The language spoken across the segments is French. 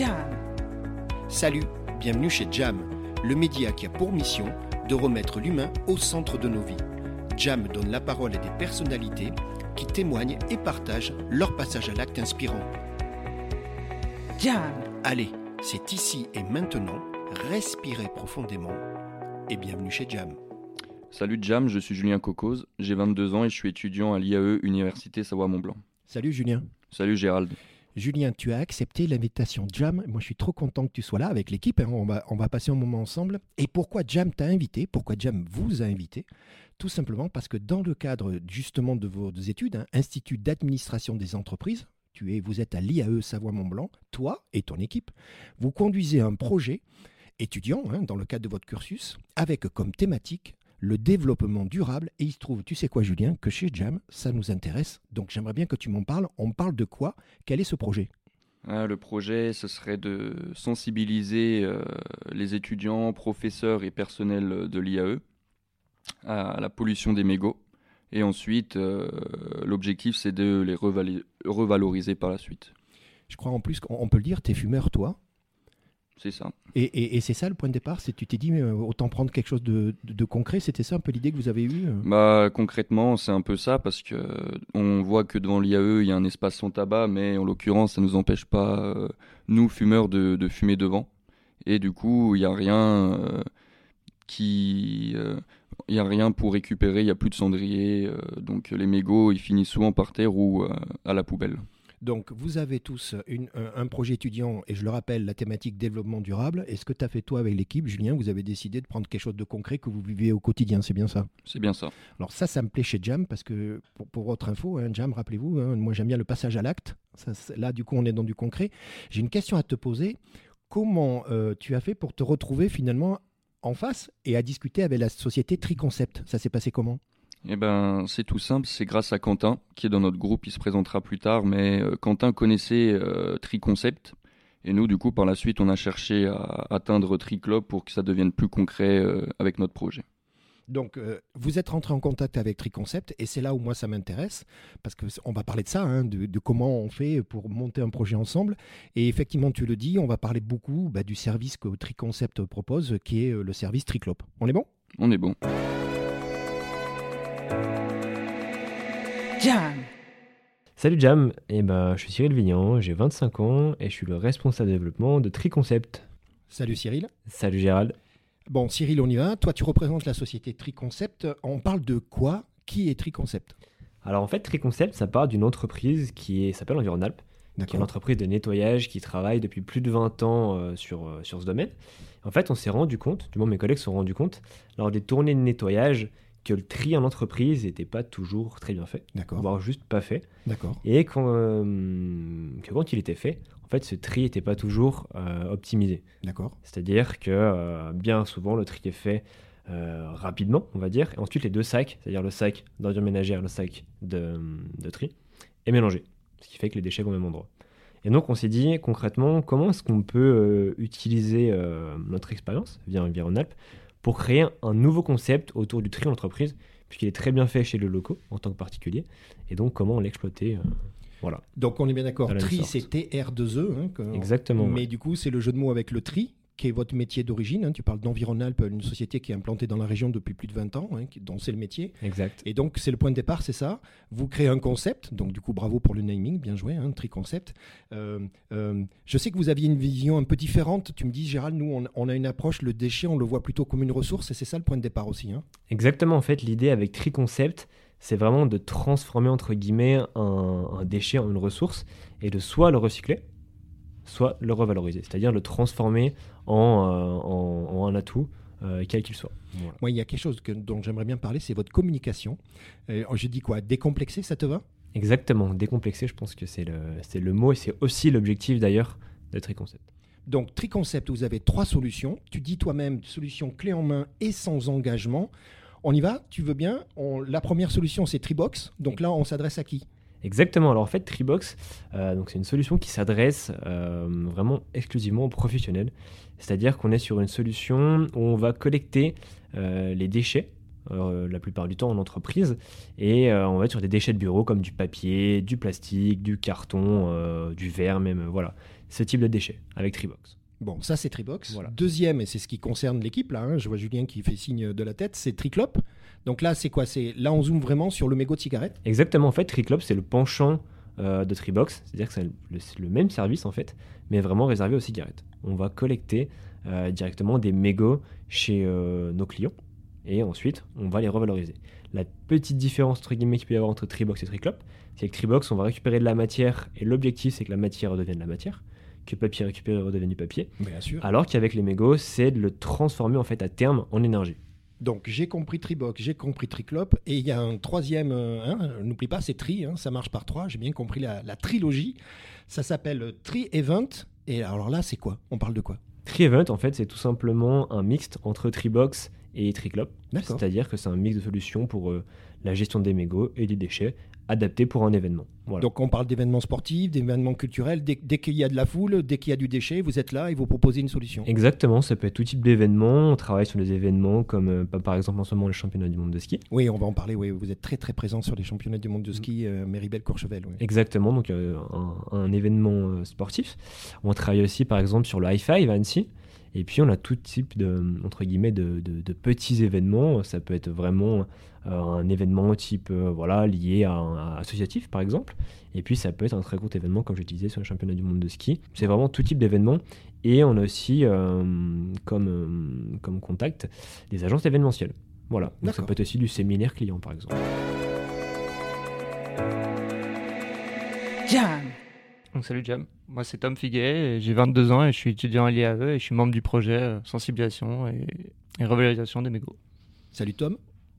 Jam. Salut, bienvenue chez Jam, le média qui a pour mission de remettre l'humain au centre de nos vies. Jam donne la parole à des personnalités qui témoignent et partagent leur passage à l'acte inspirant. Jam. Allez, c'est ici et maintenant, respirez profondément et bienvenue chez Jam. Salut Jam, je suis Julien Cocose, j'ai 22 ans et je suis étudiant à l'IAE Université Savoie-Mont-Blanc. Salut Julien. Salut Gérald. Julien, tu as accepté l'invitation Jam. Moi, je suis trop content que tu sois là avec l'équipe. hein. On, va, passer un moment ensemble. Et pourquoi Jam t'a invité? Pourquoi Jam vous a invité? Tout simplement parce que dans le cadre justement de vos études, hein, Institut d'administration des entreprises, tu es, vous êtes à l'IAE Savoie-Mont-Blanc, toi et ton équipe, vous conduisez un projet étudiant hein, dans le cadre de votre cursus avec comme thématique le développement durable. Et il se trouve, tu sais quoi Julien, que chez Jam, ça nous intéresse. Donc j'aimerais bien que tu m'en parles. On parle de quoi? Quel est ce projet? Ah, le projet, ce serait de sensibiliser euh, les étudiants, professeurs et personnels de l'IAE à la pollution des mégots. Et ensuite, euh, l'objectif, c'est de les revaloriser par la suite. Je crois en plus qu'on on peut le dire, tu es fumeur toi. C'est ça. Et, et- et c'est ça le point de départ, c'est tu t'es dit autant prendre quelque chose de, de- de concret, c'était ça un peu l'idée que vous avez eue euh? Bah, concrètement, c'est un peu ça parce que on voit que devant l'IAE, il y a un espace sans tabac, mais en l'occurrence, ça nous empêche pas, euh, nous fumeurs, de, de fumer devant. Et du coup, il y a rien euh, qui, euh, il y a rien pour récupérer. Il y a plus de cendrier, euh, donc les mégots, ils finissent souvent par terre ou euh, à la poubelle. Donc vous avez tous une- un, projet étudiant, et je le rappelle, la thématique développement durable. Et ce que tu as fait toi avec l'équipe, Julien, vous avez décidé de prendre quelque chose de concret que vous vivez au quotidien, c'est bien ça? C'est bien ça. Alors ça, ça me plaît chez Jam parce que pour, pour votre info, hein, Jam, rappelez-vous, hein, moi j'aime bien le passage à l'acte. Là, du coup, on est dans du concret. J'ai une question à te poser. Comment euh, tu as fait pour te retrouver finalement en face et à discuter avec la société Triconcept? Ça s'est passé comment? Eh ben, c'est tout simple, c'est grâce à Quentin, qui est dans notre groupe, il se présentera plus tard, mais euh, Quentin connaissait euh, Triconcept, et nous, du coup, par la suite, on a cherché à atteindre Triclub pour que ça devienne plus concret euh, avec notre projet. Donc, euh, vous êtes rentré en contact avec Triconcept et c'est là où moi ça m'intéresse parce que on va parler de ça, hein, de, de comment on fait pour monter un projet ensemble. Et effectivement, tu le dis, on va parler beaucoup bah, du service que Triconcept propose, qui est le service Triclop. On est bon? On est bon. Jam. Salut Jam, eh ben, je suis Cyril Vignan, j'ai 25 ans et je suis le responsable développement de Triconcept. Salut Cyril. Salut Gérald. Bon, Cyril, on y va. Toi, tu représentes la société Triconcept. On parle de quoi? Qui est Triconcept? Alors en fait, Triconcept, ça part d'une entreprise qui s'appelle Environalp, qui est une entreprise de nettoyage qui travaille depuis plus de 20 ans euh, sur, euh, sur ce domaine. En fait, on s'est rendu compte, du moins mes collègues se sont rendus compte, lors des tournées de nettoyage, que le tri en entreprise n'était pas toujours très bien fait, voire juste pas fait. D'accord. Et euh, que quand il était fait, en fait, ce tri n'était pas toujours euh, optimisé. D'accord. C'est-à-dire que euh, bien souvent, le tri est fait rapidement, on va dire, et ensuite les deux sacs, c'est-à-dire le sac d'ordures ménagères et le sac de, de tri, est mélangé, ce qui fait que les déchets vont au même endroit. Et donc, on s'est dit concrètement, comment est-ce qu'on peut utiliser notre expérience via Environalp pour créer un nouveau concept autour du tri en entreprise, puisqu'il est très bien fait chez le locaux en tant que particulier, et donc comment l'exploiter. euh, voilà, Donc, on est bien d'accord. Tri, c'est TR2E. hein, exactement. Mais ouais. du coup, c'est le jeu de mots avec le tri, qui est votre métier d'origine. hein. Tu parles d'Environalp, une société qui est implantée dans la région depuis plus de 20 ans, hein, dont c'est le métier. Exact. Et donc, c'est le point de départ, c'est ça. Vous créez un concept. Donc, du coup, bravo pour le naming. Bien joué, hein, tri-concept. Euh, euh, je sais que vous aviez une vision un peu différente. Tu me dis, Gérald, nous, on, on a une approche, le déchet, on le voit plutôt comme une ressource. Et c'est ça le point de départ aussi. hein. Exactement, en fait, l'idée avec Triconcept, c'est vraiment de transformer, entre guillemets, un, un déchet en une ressource et de soit le recycler, soit le revaloriser, c'est-à-dire le transformer en, euh, en- en un atout, euh, quel qu'il soit. Voilà. Moi, il y a quelque chose que- dont j'aimerais bien parler, c'est votre communication. Euh, je dis quoi? Décomplexer, ça te va? Exactement, décomplexer, je pense que c'est le, c'est le mot et c'est aussi l'objectif d'ailleurs de Triconcept. Donc, Triconcept, vous avez trois solutions. Tu dis toi-même solution clé en main et sans engagement. On y va? Tu veux bien? On- La première solution, c'est Tribox. Donc là, on s'adresse à qui? Exactement. Alors en fait, Tribox, euh, donc c'est une solution qui s'adresse euh, vraiment exclusivement aux professionnels. C'est-à-dire qu'on est sur une solution où on va collecter euh, les déchets euh, la plupart du temps en entreprise. Et on va être sur des déchets de bureau comme du papier, du plastique, du carton, du verre même. voilà, ce type de déchets avec Tribox. Bon, ça c'est Tribox. Voilà. Deuxième, et c'est ce qui concerne l'équipe, là, hein, je vois Julien qui fait signe de la tête, c'est Triclop. Donc là, c'est quoi? C'est Là, on zoome vraiment sur le mégot de cigarette? Exactement, en fait, Triclop, c'est le penchant euh, de Tribox, c'est-à-dire que c'est le, même service en fait, mais vraiment réservé aux cigarettes. On va collecter euh, directement des mégots chez euh, nos clients et ensuite on va les revaloriser. La petite différence entre guillemets qu'il peut y avoir entre Tribox et Triclop, c'est que Tribox, on va récupérer de la matière et l'objectif c'est que la matière redevienne de la matière, que le papier récupéré redevienne du papier, Bien sûr. alors qu'avec les mégots, c'est de le transformer en fait à terme en énergie. Donc j'ai compris Tribox, j'ai compris Triclop, et il y a un troisième, euh, hein, n'oublie pas, c'est Tri, hein, ça marche par trois, j'ai bien compris la, trilogie. Ça s'appelle Tri Event, et alors là, c'est quoi? On parle de quoi? Tri-Event, en fait, c'est tout simplement un mixte entre Tribox et Triclop. C'est-à-dire que c'est un mix de solutions pour euh, la gestion des mégots et des déchets adaptés pour un événement. Voilà. Donc on parle d'événements sportifs, d'événements culturels, dès, dès qu'il y a de la foule, dès qu'il y a du déchet, vous êtes là et vous proposez une solution. Exactement, ça peut être tout type d'événements. On travaille sur des événements comme euh, par exemple en ce moment les championnats du monde de ski. Oui, on va en parler, oui, vous êtes très très présent sur les championnats du monde de ski, euh, Méribel-Courchevel. oui. Exactement, donc euh, un, un événement sportif. On travaille aussi par exemple sur le high five à Annecy. Et puis on a tout type de, entre guillemets, de, de- de petits événements. Ça peut être vraiment euh, un événement type euh, voilà, lié à un à associatif par exemple. Et puis ça peut être un très gros événement comme je disais sur le championnat du monde de ski. C'est vraiment tout type d'événement. Et on a aussi euh, comme, euh, comme contact des agences événementielles. Voilà, donc ça peut être aussi du séminaire client par exemple. Jam. Donc salut Jam, moi c'est Tom Figuet, et j'ai 22 ans et je suis étudiant à l'IAE et je suis membre du projet euh, sensibilisation et, et revalorisation des mégots. Salut Tom.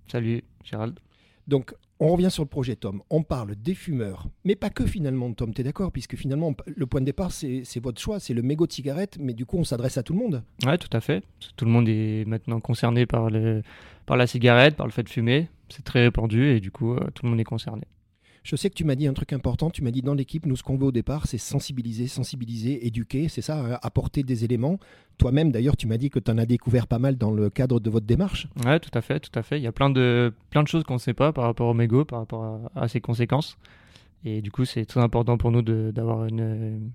Salut Gérald. Donc, on revient sur le projet, Tom. On parle des fumeurs, mais pas que finalement, Tom, tu es d'accord? Puisque finalement, le point de départ, c'est c'est votre choix, c'est le mégot de cigarette, mais du coup, on s'adresse à tout le monde. Ouais, tout à fait. Tout le monde est maintenant concerné par, le, par la cigarette, par le fait de fumer. C'est très répandu et du coup, euh, tout le monde est concerné. Je sais que tu m'as dit un truc important, tu m'as dit dans l'équipe, nous, ce qu'on veut au départ, c'est sensibiliser, sensibiliser, éduquer, c'est ça, hein, apporter des éléments. Toi-même, d'ailleurs, tu m'as dit que tu en as découvert pas mal dans le cadre de votre démarche. Ouais, tout à fait, tout à fait. Il y a plein de, plein de choses qu'on ne sait pas par rapport au mégot, par rapport à, à ses conséquences. Et du coup, c'est très important pour nous d'avoir une,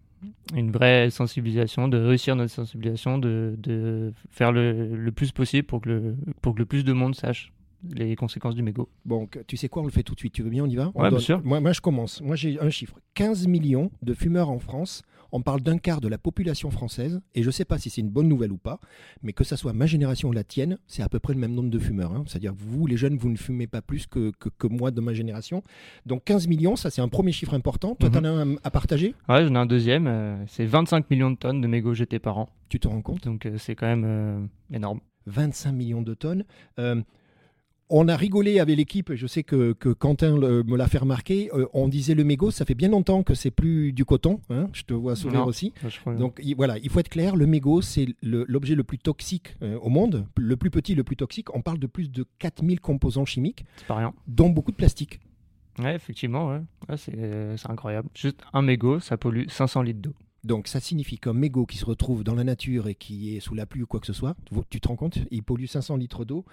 une vraie sensibilisation, de réussir notre sensibilisation, de, de faire le, le plus possible pour que le, pour que le plus de monde sache les conséquences du mégot. Bon, tu sais quoi, on le fait tout de suite. Tu veux bien, on y va? On Ouais, bien donne- sûr. Moi, moi, je commence. Moi, j'ai un chiffre 15 millions de fumeurs en France. On parle d'un quart de la population française. Et je ne sais pas si c'est une bonne nouvelle ou pas, mais que ça soit ma génération ou la tienne, c'est à peu près le même nombre de fumeurs. hein. C'est-à-dire que vous, les jeunes, vous ne fumez pas plus que, que, que moi de ma génération. Donc 15 millions, ça, c'est un premier chiffre important. Toi, tu en as un à partager? Ouais, j'en ai un deuxième. euh, c'est 25 millions de tonnes de mégots jetés par an. Tu te rends compte? Donc euh, c'est quand même euh, énorme. 25 millions de tonnes. Euh, on a rigolé avec l'équipe, je sais que, que Quentin le- me l'a fait remarquer. euh, on disait le mégot, ça fait bien longtemps que c'est plus du coton. hein, je te vois sourire Non. aussi. Donc il- voilà, il faut être clair, le mégot, c'est l'objet le, plus toxique euh, au monde, le plus petit, le plus toxique. On parle de plus de 4000 composants chimiques, rien. dont beaucoup de plastique. Ouais, effectivement, ouais. Ouais, c'est euh, c'est incroyable. Juste un mégot, ça pollue 500 litres d'eau. Donc ça signifie qu'un mégot qui se retrouve dans la nature et qui est sous la pluie ou quoi que ce soit, tu te rends compte, il pollue 500 litres d'eau.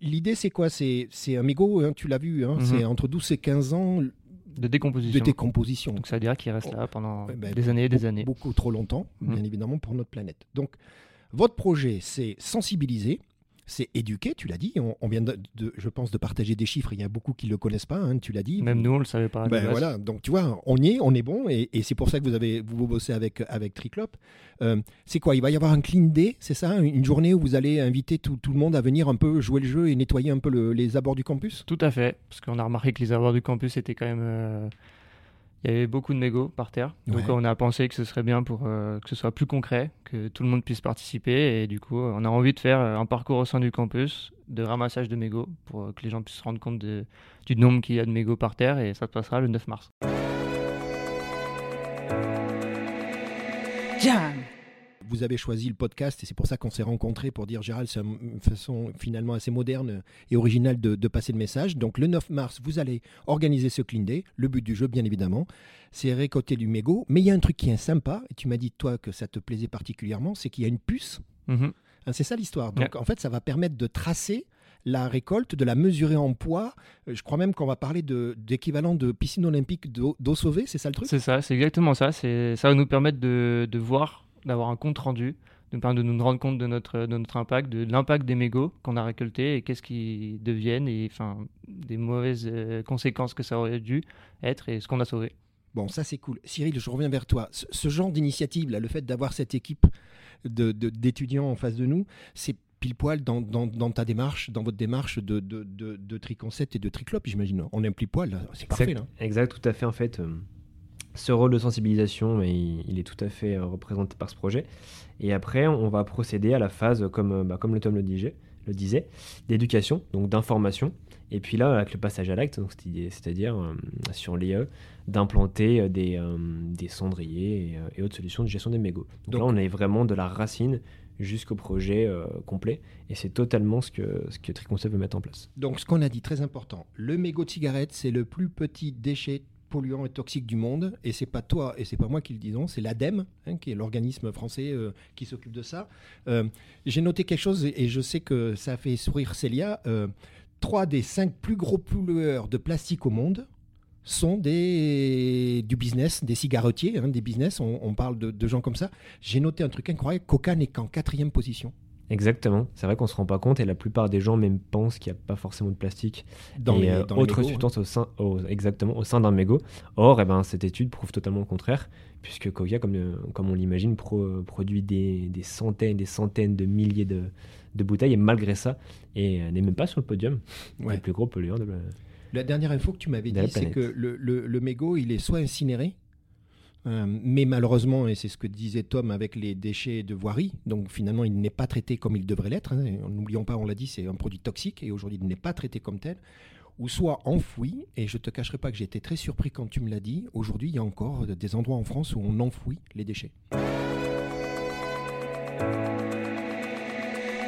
L'idée c'est quoi? C'est mégot, hein, tu l'as vu, hein, Mhm. c'est entre 12 et 15 ans De de décomposition. décomposition. Donc ça veut dire qu'il reste là pendant Ouais, ben, des années et des années. Beaucoup trop longtemps, Mhm. bien évidemment, pour notre planète. Donc, votre projet, c'est sensibiliser, c'est éduquer, tu l'as dit. On, on vient, de, de- je pense, de partager des chiffres. Il y a beaucoup qui ne le connaissent pas, hein, tu l'as dit. Même nous, on le savait pas. Ben voilà, donc tu vois, on y est, on est bon, et, et c'est pour ça que vous avez vous bossez avec avec Triclop. Euh, c'est quoi? Il va y avoir un clean day, c'est ça? Une journée où vous allez inviter tout, tout le monde à venir un peu jouer le jeu et nettoyer un peu le- les abords du campus? Tout à fait, parce qu'on a remarqué que les abords du campus étaient quand même. euh, Il y avait beaucoup de mégots par terre. Donc Ouais. on a pensé que ce serait bien pour euh, que ce soit plus concret, que tout le monde puisse participer. Et du coup, on a envie de faire euh, un parcours au sein du campus de ramassage de mégots pour euh, que les gens puissent se rendre compte de- du nombre qu'il y a de mégots par terre. Et ça se passera le 9 mars. Jam. Vous avez choisi le podcast et c'est pour ça qu'on s'est rencontrés pour dire Gérald, c'est une façon finalement assez moderne et originale de, de passer le message. Donc le 9 mars, vous allez organiser ce clean day. Le but du jeu, bien évidemment, c'est récolter du mégot. Mais il y a un truc qui est sympa, et tu m'as dit toi que ça te plaisait particulièrement, c'est qu'il y a une puce. Mhm. Hein, c'est ça l'histoire. Donc en fait, ça va permettre de tracer la récolte, de la mesurer en poids. Euh, Je crois même qu'on va parler d'équivalent de, piscine olympique d'eau sauvée, c'est ça le truc? C'est ça, c'est exactement ça. Ça va nous permettre de, de voir, d'avoir un compte rendu, de nous permettre de nous rendre compte de notre de notre impact, de l'impact des mégots qu'on a récoltés et qu'est-ce qui deviennent et enfin des mauvaises euh, conséquences que ça aurait dû être et ce qu'on a sauvé. Bon, ça c'est cool. Cyril, je reviens vers toi. Ce, ce genre d'initiative, là, le fait d'avoir cette équipe de- de- d'étudiants en face de nous, c'est pile poil dans, dans- dans ta démarche, dans votre démarche de, de, de, de Triconcept et de Triclop, j'imagine. On est un pile poil, là. c'est parfait. Là. Exact, tout à fait. En fait, euh, ce rôle de sensibilisation, mais il, il est tout à fait euh, représenté par ce projet. Et après, on va procéder à la phase, comme, euh, bah, comme le Tom le disait, le disait d'éducation, donc d'information. Et puis là, avec le passage à l'acte, c'est-à-dire euh, sur l'IE, d'implanter des, euh, des cendriers et, et autres solutions de gestion des mégots. Donc, Donc- là, on est vraiment de la racine jusqu'au projet euh, complet. Et c'est totalement ce que, ce que Triconcept veut mettre en place. Donc, ce qu'on a dit, très important, le mégot de cigarette, c'est le plus petit déchet polluant et toxique du monde. Et c'est pas toi et c'est pas moi qui le disons, c'est l'ADEME, hein, qui est l'organisme français euh, qui s'occupe de ça. Euh, J'ai noté quelque chose et je sais que ça fait sourire Célia. Euh, trois des cinq plus gros pollueurs de plastique au monde sont des, du business, des cigarettiers, hein, des business. On, on parle de, de gens comme ça. J'ai noté un truc incroyable. Coca n'est qu'en quatrième position. Exactement. C'est vrai qu'on se rend pas compte et la plupart des gens même pensent qu'il n'y a pas forcément de plastique Dans et les, euh, les autres mégots, hein. substances au sein, au- exactement au sein d'un mégot. Or, eh ben, cette étude prouve totalement le contraire, puisque Coca, comme, euh, comme on l'imagine, pro- produit des, des centaines, des centaines de milliers de, de bouteilles et malgré ça, et euh, n'est même pas sur le podium Ouais. des plus gros pollueurs de la- La dernière info que tu m'avais dit, c'est que le, le- le mégot, il est soit incinéré, euh, mais malheureusement, et c'est ce que disait Tom avec les déchets de voirie, donc finalement, il n'est pas traité comme il devrait l'être. hein. N'oublions pas, on l'a dit, c'est un produit toxique et aujourd'hui, il n'est pas traité comme tel. Ou soit enfoui, et je te cacherai pas que j'ai été très surpris quand tu me l'as dit. Aujourd'hui, il y a encore des endroits en France où on enfouit les déchets.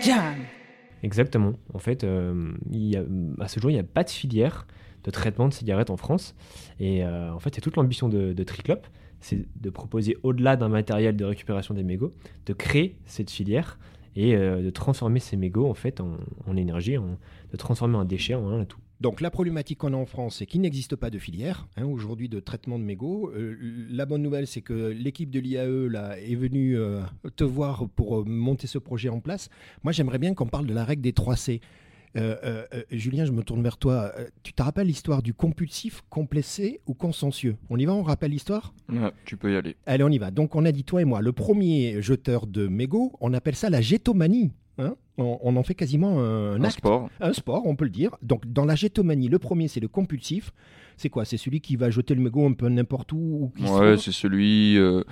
Jam. Exactement. En fait, euh, il y a- à ce jour, il n'y a pas de filière de traitement de cigarettes en France. Et euh, en fait, c'est toute l'ambition de, de Triclop, c'est de proposer au-delà d'un matériel de récupération des mégots, de créer cette filière et euh, de transformer ces mégots en fait en, énergie, en- de transformer un déchet en un. Donc la problématique qu'on a en France, c'est qu'il n'existe pas de filière hein, aujourd'hui de traitement de mégots. Euh, la bonne nouvelle, c'est que l'équipe de l'IAE là, est venue euh, te voir pour monter ce projet en place. Moi, j'aimerais bien qu'on parle de la règle des 3 C. Euh, euh, euh, Julien, je me tourne vers toi. Tu te rappelles l'histoire du compulsif, complexé ou consciencieux? On y va, on rappelle l'histoire? Ouais, tu peux y aller. Allez, on y va. Donc, on a dit, toi et moi, le premier jeteur de mégots, on appelle ça la gétomanie. hein. on, on en fait quasiment un, Un acte. sport. Un sport, on peut le dire. Donc, dans la gétomanie, le premier, c'est le compulsif. C'est quoi? C'est celui qui va jeter le mégot un peu n'importe où, ou qui Ouais, c'est celui. euh,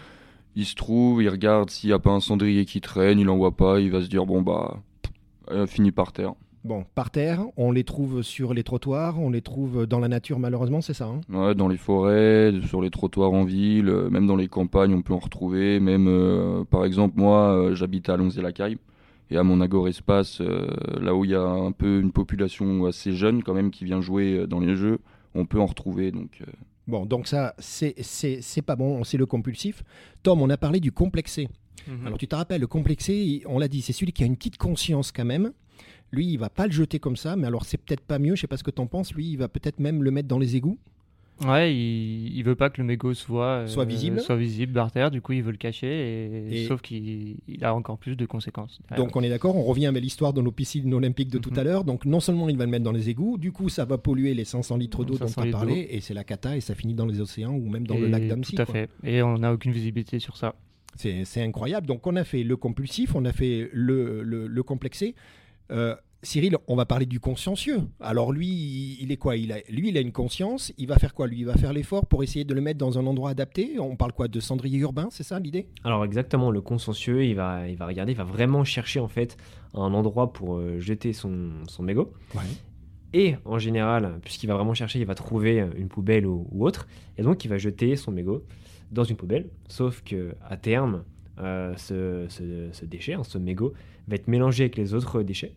il se trouve, il regarde s'il n'y a pas un cendrier qui traîne, il en voit pas, il va se dire bon bah, euh, fini par terre. Bon, par terre, on les trouve sur les trottoirs, on les trouve dans la nature, malheureusement, c'est ça. hein? Ouais, dans les forêts, sur les trottoirs en ville, euh, même dans les campagnes, on peut en retrouver. Même, euh, par exemple, moi, euh, j'habite à Lonzé-la-Caille. Et à mon agor-espace, euh, là où il y a un peu une population assez jeune quand même qui vient jouer euh, dans les jeux, on peut en retrouver. Donc, euh, Bon, donc ça, c'est- c'est c'est pas bon, c'est le compulsif. Tom, on a parlé du complexé. Mhm. Alors, tu te rappelles, le complexé, on l'a dit, c'est celui qui a une petite conscience quand même. Lui, il va pas le jeter comme ça, mais alors c'est peut-être pas mieux, je sais pas ce que t'en penses. Lui, il va peut-être même le mettre dans les égouts. Ouais, il, il veut pas que le mégot soit, euh, Soit visible. soit visible par terre, du coup il veut le cacher, et, Et- sauf qu'il il a encore plus de conséquences. derrière. Donc on est d'accord, on revient avec l'histoire de nos piscines olympiques de tout Mhm. à l'heure. Donc non seulement il va le mettre dans les égouts, du coup ça va polluer les 500 litres d'eau dont 500 tu as litres parlé, et c'est la cata, et ça finit dans les océans ou même dans le lac d'Annecy. Tout à quoi. fait. Et on n'a aucune visibilité sur ça. C'est c'est incroyable. Donc on a fait le compulsif, on a fait le, le, le complexé. Euh, Cyril, on va parler du consciencieux. Alors lui, il est quoi? Il a, Lui, il a une conscience. Il va faire quoi? Lui, il va faire l'effort pour essayer de le mettre dans un endroit adapté? On parle quoi? De cendrier urbain, c'est ça l'idée? Alors exactement, le consciencieux, il va, il va regarder, il va vraiment chercher en fait un endroit pour euh, jeter son, son mégot. Et en général, puisqu'il va vraiment chercher, il va trouver une poubelle ou, ou autre, et donc il va jeter son mégot dans une poubelle. Sauf que à terme, euh, ce, ce- ce déchet, hein, ce mégot, va être mélangé avec les autres déchets.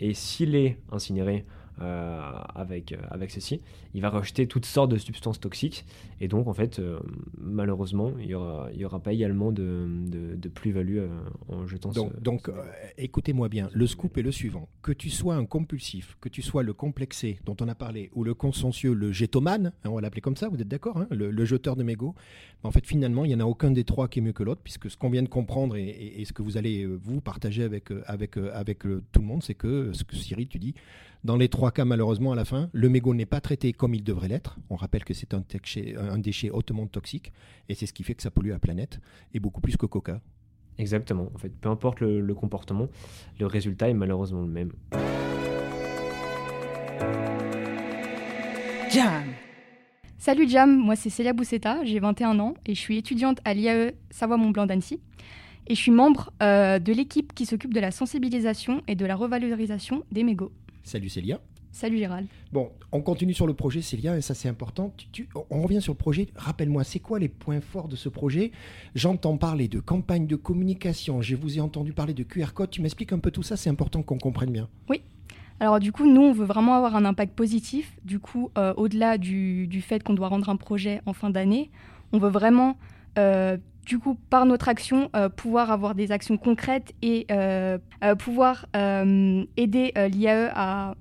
Et s'il est incinéré euh, avec, euh, avec ceci, il va rejeter toutes sortes de substances toxiques. Et donc, en fait, euh, malheureusement, il n'y aura, il y aura pas également de, de, de plus-value en jetant Donc, ce- donc ce- écoutez-moi bien, le scoop est le suivant. Que tu sois un compulsif, que tu sois le complexé dont on a parlé, ou le consciencieux, le jetomane, hein, on va l'appeler comme ça, vous êtes d'accord hein, le, le jeteur de mégots, en fait, finalement, il n'y en a aucun des trois qui est mieux que l'autre, puisque ce qu'on vient de comprendre et, et- et ce que vous allez, vous, partager avec, avec, avec tout le monde, c'est que, ce que Cyril, tu dis, dans les trois cas, malheureusement, à la fin, le mégot n'est pas traité comme il devrait l'être. On rappelle que c'est un, déchet- un déchet hautement toxique, et c'est ce qui fait que ça pollue la planète, et beaucoup plus que Coca. Exactement. En fait, peu importe le, le comportement, le résultat est malheureusement le même. Jam. Salut Jam, moi c'est Célia Boussetta, j'ai 21 ans et je suis étudiante à l'IAE Savoie-Mont-Blanc d'Annecy. Et je suis membre euh, de l'équipe qui s'occupe de la sensibilisation et de la revalorisation des mégots. Salut Célia. Salut Gérald. Bon, on continue sur le projet, Célia, et ça c'est important. Tu- tu- on revient sur le projet. Rappelle-moi, c'est quoi les points forts de ce projet? J'entends parler de campagne de communication, je vous ai entendu parler de QR code. Tu m'expliques un peu tout ça, c'est important qu'on comprenne bien. Alors du coup, nous, on veut vraiment avoir un impact positif. Du coup, euh, au-delà du, du fait qu'on doit rendre un projet en fin d'année, on veut vraiment, euh, du coup, par notre action, euh, pouvoir avoir des actions concrètes et euh, euh, pouvoir aider l'IAE à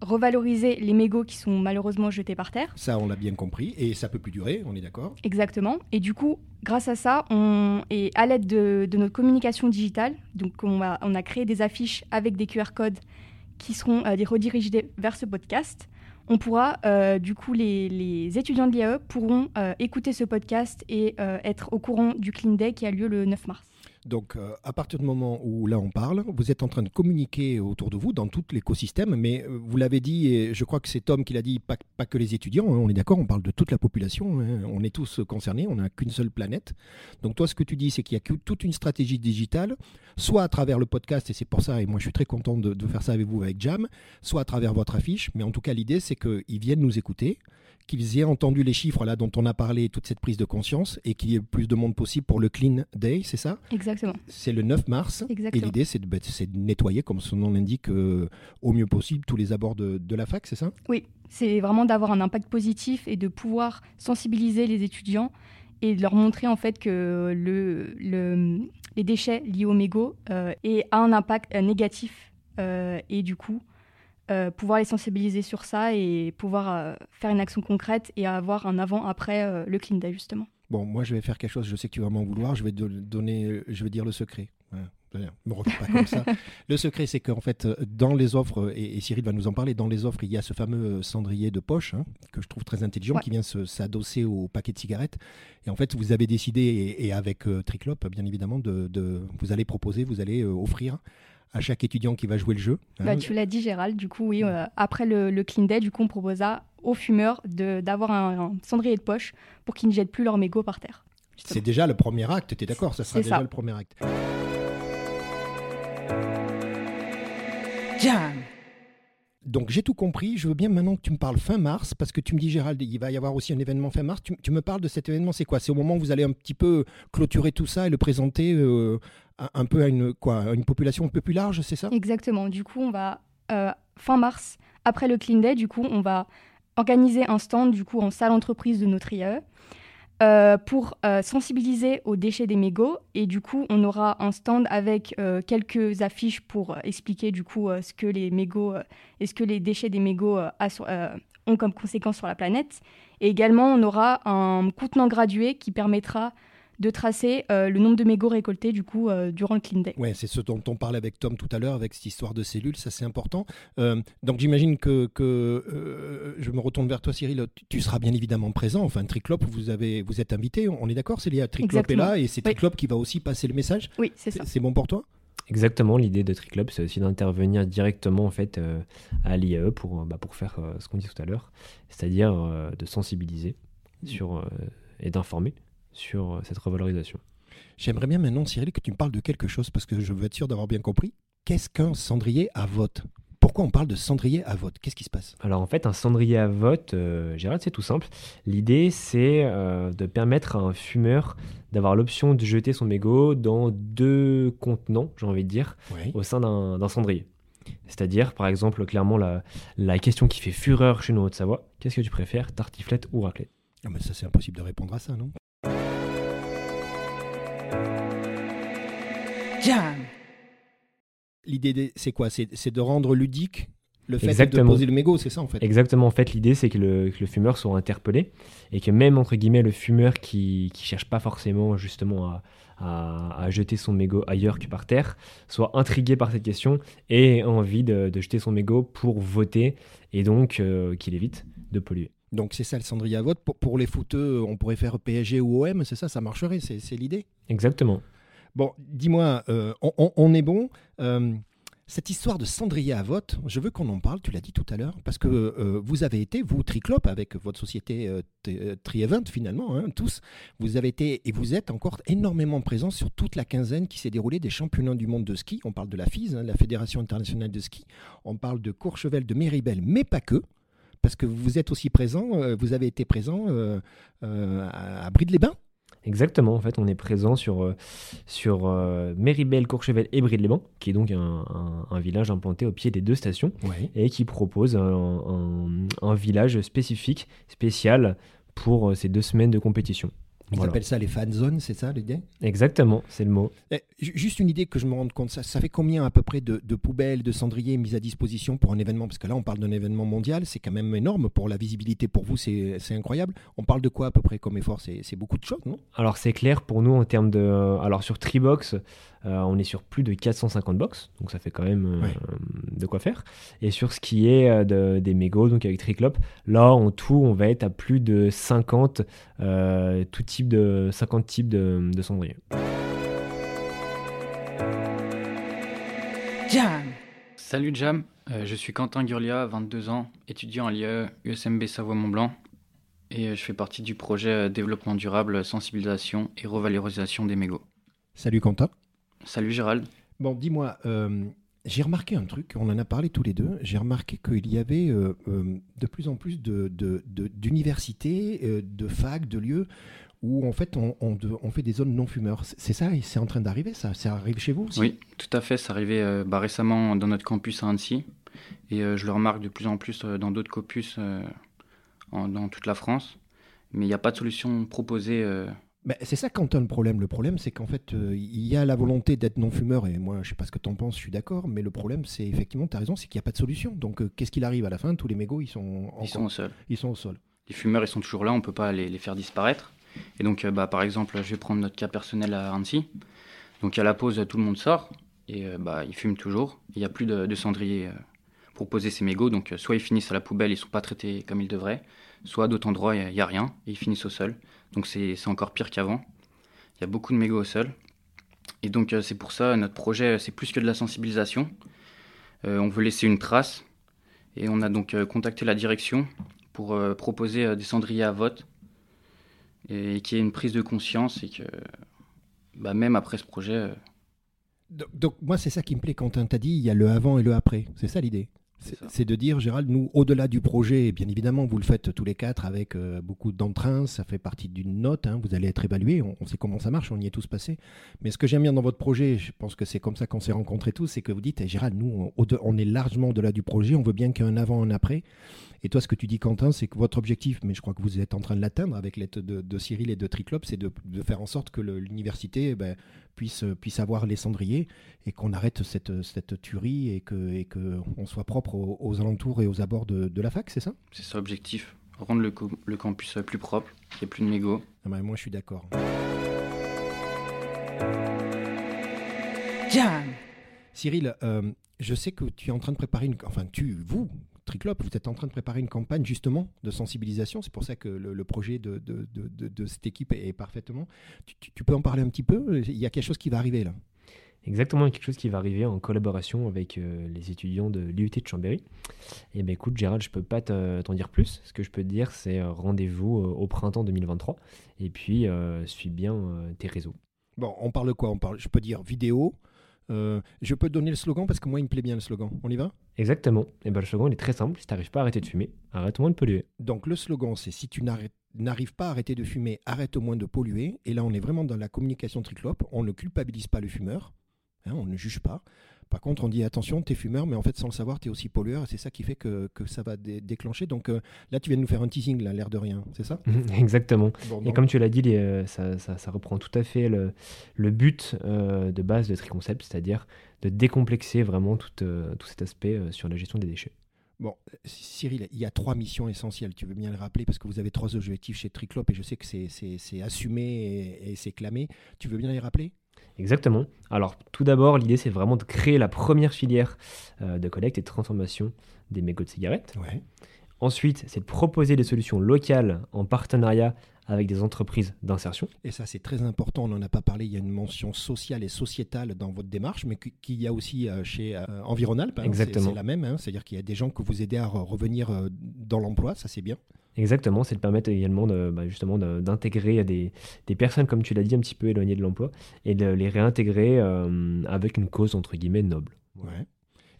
revaloriser les mégots qui sont malheureusement jetés par terre. Ça, on l'a bien compris, et ça peut plus durer, on est d'accord Exactement. Et du coup, grâce à ça, on, et à l'aide de, de notre communication digitale, donc on a, on a créé des affiches avec des QR codes qui seront euh, des- redirigés vers ce podcast. On pourra, euh, du coup, les, étudiants de l'IAE pourront euh, écouter ce podcast et euh, être au courant du Clean Day qui a lieu le 9 mars. Donc, euh, à partir du moment où là on parle, vous êtes en train de communiquer autour de vous dans tout l'écosystème, mais euh, vous l'avez dit, et je crois que c'est Tom qui l'a dit, pas, que les étudiants, hein, on est d'accord, on parle de toute la population, hein, on est tous concernés, on n'a qu'une seule planète. Donc, toi, ce que tu dis, c'est qu'il y a toute une stratégie digitale, soit à travers le podcast, et c'est pour ça, et moi je suis très content de, de faire ça avec vous, avec Jam, soit à travers votre affiche, mais en tout cas, l'idée, c'est qu'ils viennent nous écouter qu'ils aient entendu les chiffres là dont on a parlé, toute cette prise de conscience, et qu'il y ait le plus de monde possible pour le Clean Day, c'est ça? Exactement. c'est le 9 mars. Et Exactement. l'idée, c'est de, bah, c'est de nettoyer, comme son nom l'indique, euh, au mieux possible tous les abords de, de la fac, c'est ça? Oui, c'est vraiment d'avoir un impact positif et de pouvoir sensibiliser les étudiants et de leur montrer en fait que le, le- les déchets liés aux mégots euh, un impact euh, négatif euh, et du coup euh, pouvoir les sensibiliser sur ça et pouvoir euh, faire une action concrète et avoir un avant-après euh, le clean day justement. Bon, moi, je vais faire quelque chose, je sais que tu vas m'en vouloir, je vais donner, je vais dire le secret. Voilà. Voilà. Me regarde pas comme ça. Le secret, c'est qu'en fait, dans les offres, et, et Cyril va nous en parler, dans les offres, il y a ce fameux cendrier de poche, hein, que je trouve très intelligent, Ouais. qui vient se- s'adosser au paquet de cigarettes. Et en fait, vous avez décidé, et, et avec euh, Triclop, bien évidemment, de, de- vous allez proposer, vous allez euh, offrir à chaque étudiant qui va jouer le jeu. hein, Bah, tu l'as dit Gérald, du coup oui, euh, après le, le clean day, du coup on proposa aux fumeurs de- d'avoir un, un cendrier de poche pour qu'ils ne jettent plus leurs mégots par terre. C'est déjà le premier acte, tu es d'accord Ça sera déjà ça. le premier acte. Jam. Donc j'ai tout compris. Je veux bien maintenant que tu me parles fin mars, parce que tu me dis, Gérald, il va y avoir aussi un événement fin mars. Tu, me parles de cet événement, c'est quoi? C'est au moment où vous allez un petit peu clôturer tout ça et le présenter euh, un peu à une, quoi, à une population un peu plus large, c'est ça? Exactement. Du coup, on va euh, fin mars, après le Clean Day, du coup, on va organiser un stand du coup en salle entreprise de notre IAE euh, pour euh, sensibiliser aux déchets des mégots et du coup, on aura un stand avec euh, quelques affiches pour expliquer du coup ce que les mégots et ce que les déchets des mégots ont comme conséquence sur la planète. Et également, on aura un contenant gradué qui permettra de tracer euh, le nombre de mégots récoltés du coup euh, durant le Clean Day. Ouais, c'est ce dont on parlait avec Tom tout à l'heure, avec cette histoire de cellules, ça c'est important. Euh, donc j'imagine que, que euh, je me retourne vers toi, Cyril. Tu, tu seras bien évidemment présent. Enfin, Triclop, vous avez, vous êtes invité. On est d'accord, c'est lié à Triclop est là et c'est Oui. Triclop qui va aussi passer le message. Oui, c'est ça. C'est bon pour toi? Exactement, l'idée de Triclub, c'est aussi d'intervenir directement en fait euh, à l'IAE pour, euh, bah, pour faire euh, ce qu'on dit tout à l'heure, c'est-à-dire euh, de sensibiliser sur, euh, et d'informer sur euh, cette revalorisation. J'aimerais bien maintenant, Cyril, que tu me parles de quelque chose parce que je veux être sûr d'avoir bien compris. Qu'est-ce qu'un cendrier à vote? Pourquoi on parle de cendrier à vote? Qu'est-ce qui se passe? Alors en fait, un cendrier à vote, euh, Gérald, c'est tout simple. L'idée, c'est euh, de permettre à un fumeur d'avoir l'option de jeter son mégot dans deux contenants, j'ai envie de dire, Oui. au sein d'un d'un cendrier. C'est-à-dire, par exemple, clairement, la, la question qui fait fureur chez nous en Haute-Savoie, qu'est-ce que tu préfères, tartiflette ou raclette? Ah, mais ça, c'est impossible de répondre à ça, non? Jam. L'idée, c'est quoi? C'est c'est de rendre ludique le fait Exactement. de poser le mégot, c'est ça en fait? Exactement, en fait, l'idée c'est que le, que le fumeur soit interpellé et que même, entre guillemets, le fumeur qui ne cherche pas forcément justement à, à- à jeter son mégot ailleurs que par terre, soit intrigué par cette question et ait envie de, de jeter son mégot pour voter et donc euh, qu'il évite de polluer. Donc c'est ça le cendrier à vote. Pour, pour les footeux, on pourrait faire PSG ou OM, c'est ça, ça marcherait, c'est l'idée Exactement. Bon, dis-moi, euh, on, on- on est bon. Euh, cette histoire de cendrier à vote, je veux qu'on en parle, tu l'as dit tout à l'heure, parce que euh, vous avez été, vous, Triclop, avec votre société euh, euh, Tri-Event finalement, hein, tous, vous avez été et vous êtes encore énormément présents sur toute la quinzaine qui s'est déroulée des championnats du monde de ski. On parle de la FIS, hein, la Fédération internationale de ski. On parle de Courchevel, de Méribel, mais pas que. Parce que vous êtes aussi présent, euh, vous avez été présent euh, euh, à, à Bride-les-Bains. Exactement, en fait, on est présent sur, sur euh, Méribel, Courchevel et Bride-les-Bains, qui est donc un, un- un village implanté au pied des deux stations Ouais. et qui propose un, village spécifique, spécial pour ces deux semaines de compétition. Ils Voilà. appellent ça les fan zones, c'est ça l'idée Exactement, c'est le mot. Eh, ju- Juste une idée que je me rende compte, ça, ça fait combien à peu près de, de poubelles, de cendriers mises à disposition pour un événement? Parce que là, on parle d'un événement mondial, c'est quand même énorme pour la visibilité. Pour vous, c'est c'est incroyable. On parle de quoi à peu près comme effort? C'est c'est beaucoup de choses, non? Alors c'est clair pour nous en termes de... Alors sur Tribox, euh, on est sur plus de 450 box, donc ça fait quand même euh, Ouais. de quoi faire. Et sur ce qui est euh, de- des mégots, donc avec Triclop, là en tout on va être à plus de 50, euh, tout type de, 50 types de, de cendriers. Jam. Salut Jam, Euh, je suis Quentin Gurlia, 22 ans, étudiant à l'IE USMB Savoie-Mont-Blanc et euh, je fais partie du projet euh, développement durable, sensibilisation et revalorisation des mégots. Salut Quentin. Salut Gérald. Bon, dis-moi, euh, j'ai remarqué un truc, on en a parlé tous les deux, j'ai remarqué qu'il y avait euh, de plus en plus de- de- de- d'universités, de, facs, de lieux où en fait on, on de- on fait des zones non fumeurs. C'est ça, et c'est en train d'arriver ça Ça arrive chez vous aussi? Oui, tout à fait, c'est arrivé euh, bah, récemment dans notre campus à Annecy et euh, je le remarque de plus en plus euh, dans d'autres campus en- dans toute la France. Mais il n'y a pas de solution proposée. Ben, c'est ça Quentin le problème. Le problème c'est qu'en fait euh, il y a la volonté d'être non fumeur et moi je sais pas ce que tu en penses, je suis d'accord, mais le problème c'est effectivement, tu as raison, c'est qu'il n'y a pas de solution. Donc euh, qu'est-ce qu'il arrive à la fin? Tous les mégots ils sont, ils sont au sol. ils sont au sol. les fumeurs ils sont toujours là, on peut pas les, les faire disparaître. Et donc, euh, bah, par exemple, je vais prendre notre cas personnel à Annecy. Donc, à la pause, tout le monde sort et euh, bah, ils fument toujours. Il n'y a plus de, de cendrier euh, pour poser ces mégots. Donc, soit ils finissent à la poubelle, ils sont pas traités comme ils devraient, soit d'autres endroits, il n'y a, rien et ils finissent au sol. Donc, c'est encore pire qu'avant. Il y a beaucoup de mégots au sol. Et donc, c'est pour ça, notre projet, c'est plus que de la sensibilisation. On veut laisser une trace. Et on a donc contacté la direction pour proposer des cendriers à vote et qu'il y ait une prise de conscience et que bah, même après ce projet, euh, Donc, moi, c'est ça qui me plaît, Quentin. T'as dit, il y a le avant et le après. C'est ça l'idée. C'est de dire, Gérald, nous, au-delà du projet, bien évidemment, vous le faites tous les quatre avec euh, beaucoup d'entrain, ça fait partie d'une note, hein, vous allez être évalué, on, on sait comment ça marche, on y est tous passés. Mais ce que j'aime bien dans votre projet, je pense que c'est comme ça qu'on s'est rencontrés tous, c'est que vous dites, eh, Gérald, nous, on, est largement au-delà du projet, on veut bien qu'il y ait un avant, un après. Et toi, ce que tu dis, Quentin, c'est que votre objectif, mais je crois que vous êtes en train de l'atteindre avec l'aide de, de Cyril et de Triclop, c'est de, de faire en sorte que l'université ben, puisse, puisse avoir les cendriers et qu'on arrête cette, cette tuerie et que, et que on soit propre aux, aux alentours et aux abords de, de la fac, c'est ça? C'est ça l'objectif. Rendre le, le campus euh, plus propre, qu'il n'y ait plus de mégots. Ah ben, Moi, je suis d'accord. Jam. Cyril, euh, je sais que tu es en train de préparer une... Enfin, tu, vous, Triclop, vous êtes en train de préparer une campagne justement de sensibilisation. C'est pour ça que le, le projet de, de, de- de- de cette équipe est, est parfaitement... Tu, tu- tu peux en parler un petit peu? Il y a quelque chose qui va arriver là. Exactement, quelque chose qui va arriver en collaboration avec euh, les étudiants de l'IUT de Chambéry. Et ben écoute, Gérald, je peux pas te- t'en dire plus. Ce que je peux te dire, c'est euh, rendez-vous euh, au printemps 2023. Et puis, euh, suis bien tes réseaux. Bon, on parle quoi? On parle, Je peux dire vidéo. Euh, je peux donner le slogan parce que moi, il me plaît bien le slogan. On y va? Exactement. Et ben le slogan, il est très simple. Si t'arrives pas à arrêter de fumer, arrête au moins de polluer. Donc le slogan, c'est si tu n'arrives pas à arrêter de fumer, arrête au moins de polluer. Et là, on est vraiment dans la communication triclope. On ne culpabilise pas le fumeur. hein, on ne juge pas. Par contre, on dit attention, tu es fumeur, mais en fait, sans le savoir, tu es aussi pollueur. Et c'est ça qui fait que, que ça va dé- déclencher. Donc euh, là, tu viens de nous faire un teasing, là, l'air de rien, c'est ça? Exactement. Bon, Et comme tu l'as dit, les, euh, ça, ça- ça reprend tout à fait le, le but euh, de base de Triconcept, c'est-à-dire de décomplexer vraiment tout, euh, tout cet aspect sur la gestion des déchets. Bon, Cyril, il y a trois missions essentielles. Tu veux bien le rappeler parce que vous avez trois objectifs chez Triclop et je sais que c'est- assumé et, et c'est clamé. Tu veux bien les rappeler? Exactement. Alors, tout d'abord, l'idée, c'est vraiment de créer la première filière euh, de collecte et de transformation des mégots de cigarettes. Ouais. Ensuite, c'est de proposer des solutions locales en partenariat avec des entreprises d'insertion. Et ça, c'est très important. On n'en a pas parlé. Il y a une mention sociale et sociétale dans votre démarche, mais qui- qu'il y a aussi euh, chez euh, Environalp. hein. Exactement. C'est la même. hein. C'est-à-dire qu'il y a des gens que vous aidez à re- revenir dans l'emploi. Ça, c'est bien. Exactement, c'est de permettre également de, bah, justement de- d'intégrer des, des personnes, comme tu l'as dit, un petit peu éloignées de l'emploi et de les réintégrer euh, avec une cause entre guillemets noble. Ouais.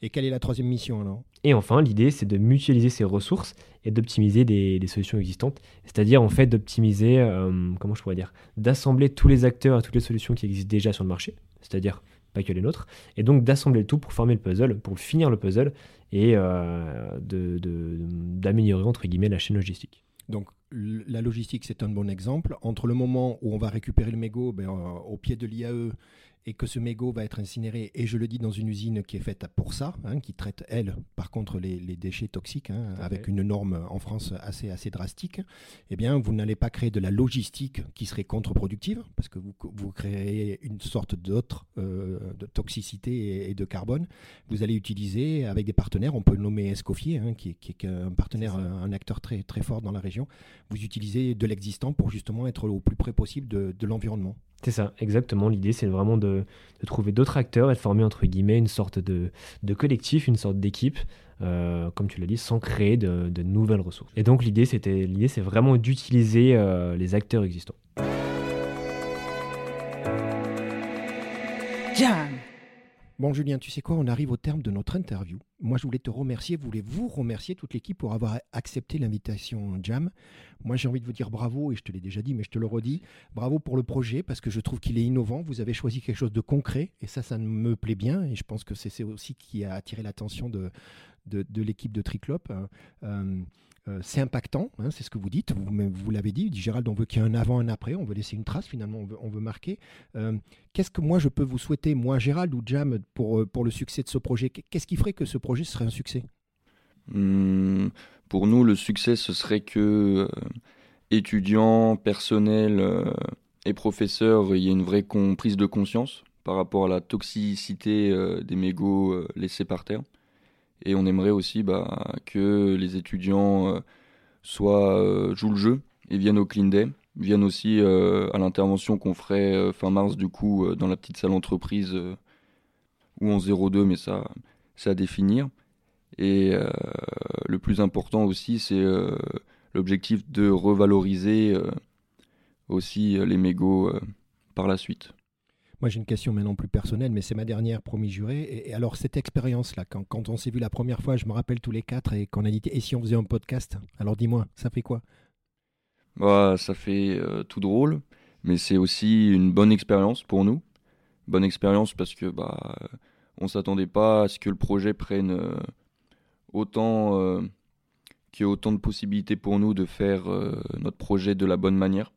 Et quelle est la troisième mission alors? Et enfin, l'idée, c'est de mutualiser ces ressources et d'optimiser des, des solutions existantes. C'est-à-dire, en fait, d'optimiser, euh, comment je pourrais dire, d'assembler tous les acteurs et toutes les solutions qui existent déjà sur le marché, c'est-à-dire pas que les nôtres, et donc d'assembler le tout pour former le puzzle, pour finir le puzzle et euh, d'améliorer, entre guillemets, la chaîne logistique. Donc, la logistique, c'est un bon exemple. Entre le moment où on va récupérer le mégot ben, euh, au pied de l'IAE et que ce mégot va être incinéré, et je le dis dans une usine qui est faite pour ça, hein, qui traite, elle, par contre, les, les déchets toxiques, hein, avec une norme en France assez, assez drastique, eh bien, vous n'allez pas créer de la logistique qui serait contre-productive, parce que vous, vous créez une sorte d'autre euh, de toxicité et, et de carbone. Vous allez utiliser avec des partenaires, on peut nommer Escoffier, hein, qui, est- qui est un partenaire, un acteur très, très fort dans la région. Vous utilisez de l'existant pour justement être au plus près possible de, de l'environnement. C'est ça, exactement. L'idée, c'est vraiment de, trouver d'autres acteurs et de former, entre guillemets, une sorte de, collectif, une sorte d'équipe, euh, comme tu l'as dit, sans créer de, de nouvelles ressources. Et donc, l'idée, c'était, l'idée, c'est vraiment d'utiliser euh, les acteurs existants. Bon, Julien, tu sais quoi On arrive au terme de notre interview. Moi, je voulais te remercier, voulais vous remercier, toute l'équipe, pour avoir accepté l'invitation Jam. Moi, j'ai envie de vous dire bravo, et je te l'ai déjà dit, mais je te le redis. Bravo pour le projet, parce que je trouve qu'il est innovant. Vous avez choisi quelque chose de concret, et ça, ça me plaît bien. Et je pense que c'est aussi qui a attiré l'attention de, l'équipe de Triclop. Euh, euh, c'est impactant, hein, c'est ce que vous dites, vous, vous l'avez dit, Gérald, on veut qu'il y ait un avant, un après, on veut laisser une trace finalement, on veut, marquer. Euh, Qu'est-ce que moi je peux vous souhaiter, moi Gérald ou Jam, pour, euh, le succès de ce projet? Qu'est-ce qui ferait que ce projet serait un succès? Hum, pour nous, le succès, ce serait que étudiants, personnel euh, et professeurs, il y ait une vraie prise de conscience par rapport à la toxicité des mégots laissés par terre. Et on aimerait aussi bah, que les étudiants euh, soient, euh, jouent le jeu et viennent au Clean Day, viennent aussi euh, à l'intervention qu'on ferait fin mars du coup dans la petite salle entreprise ou en 02, mais ça, c'est à définir. Et le plus important aussi, c'est l'objectif de revaloriser aussi les mégots par la suite. Moi j'ai une question maintenant plus personnelle, mais c'est ma dernière, promis juré. Et, alors cette expérience-là, quand, quand on s'est vu la première fois, je me rappelle tous les quatre, et qu'on a dit, et si on faisait un podcast? Alors dis-moi, ça fait quoi? Bah, ça fait euh, tout drôle, mais c'est aussi une bonne expérience pour nous. Bonne expérience parce que bah, on s'attendait pas à ce que le projet prenne euh, autant, euh, qu'il y ait autant de possibilités pour nous de faire notre projet de la bonne manière.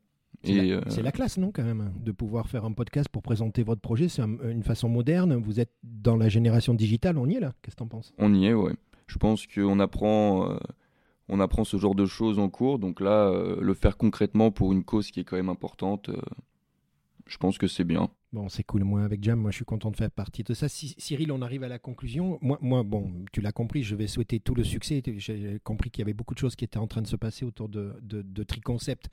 C'est Et, la, euh, c'est la classe, non, quand même, de pouvoir faire un podcast pour présenter votre projet. C'est un- une façon moderne. Vous êtes dans la génération digitale, on y est là. Qu'est-ce que t'en penses? On y est, ouais. Je pense qu'on apprend, euh, on apprend ce genre de choses en cours. Donc là, euh, le faire concrètement pour une cause qui est quand même importante, je pense que c'est bien. Bon, c'est cool. Moi, avec Jam, moi, je suis content de faire partie de ça. Cyril, on arrive à la conclusion. Moi, bon, tu l'as compris, je vais souhaiter tout le succès. J'ai compris qu'il y avait beaucoup de choses qui étaient en train de se passer autour de, Triconcept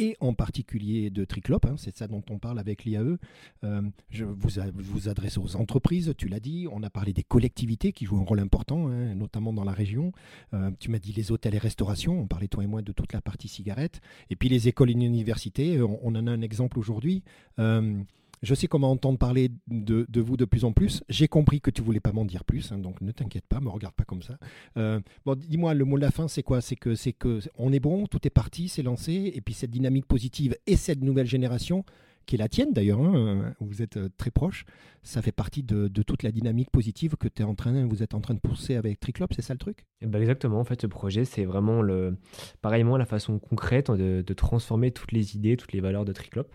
et en particulier de Triclop. hein. c'est ça dont on parle avec l'IAE. Euh, je vous, vous adresse aux entreprises, tu l'as dit. On a parlé des collectivités qui jouent un rôle important, hein, notamment dans la région. Euh, tu m'as dit les hôtels et restaurations. On parlait, toi et moi, de toute la partie cigarette. Et puis les écoles et universités. On, on en a un exemple aujourd'hui. Euh, je sais comment entendre parler de, vous de plus en plus. J'ai compris que tu voulais pas m'en dire plus, hein, donc ne t'inquiète pas, me regarde pas comme ça. Euh, bon, dis-moi, le mot de la fin, c'est quoi? C'est que c'est que on est bon, tout est parti, c'est lancé, et puis cette dynamique positive et cette nouvelle génération. qui est la tienne d'ailleurs, hein, vous êtes euh, très proche, ça fait partie de, toute la dynamique positive que es en train, vous êtes en train de pousser avec Triclop, c'est ça le truc? Eh ben Exactement, en fait ce projet c'est vraiment le, pareillement la façon concrète de, de, transformer toutes les idées, toutes les valeurs de Triclop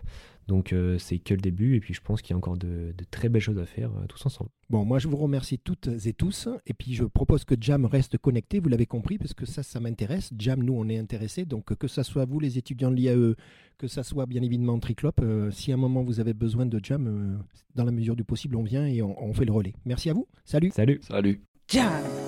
donc euh, c'est que le début et puis je pense qu'il y a encore de, très belles choses à faire euh, tous ensemble. Bon, moi je vous remercie toutes et tous et puis je propose que Jam reste connecté, vous l'avez compris, parce que ça, ça m'intéresse. Jam, nous on est intéressés, donc que ce soit vous les étudiants de l'IAE, que ce soit bien évidemment Triclop, euh, si à un moment vous avez besoin de Jam, dans la mesure du possible, on vient et on, on fait le relais. Merci à vous, salut Salut Salut Jam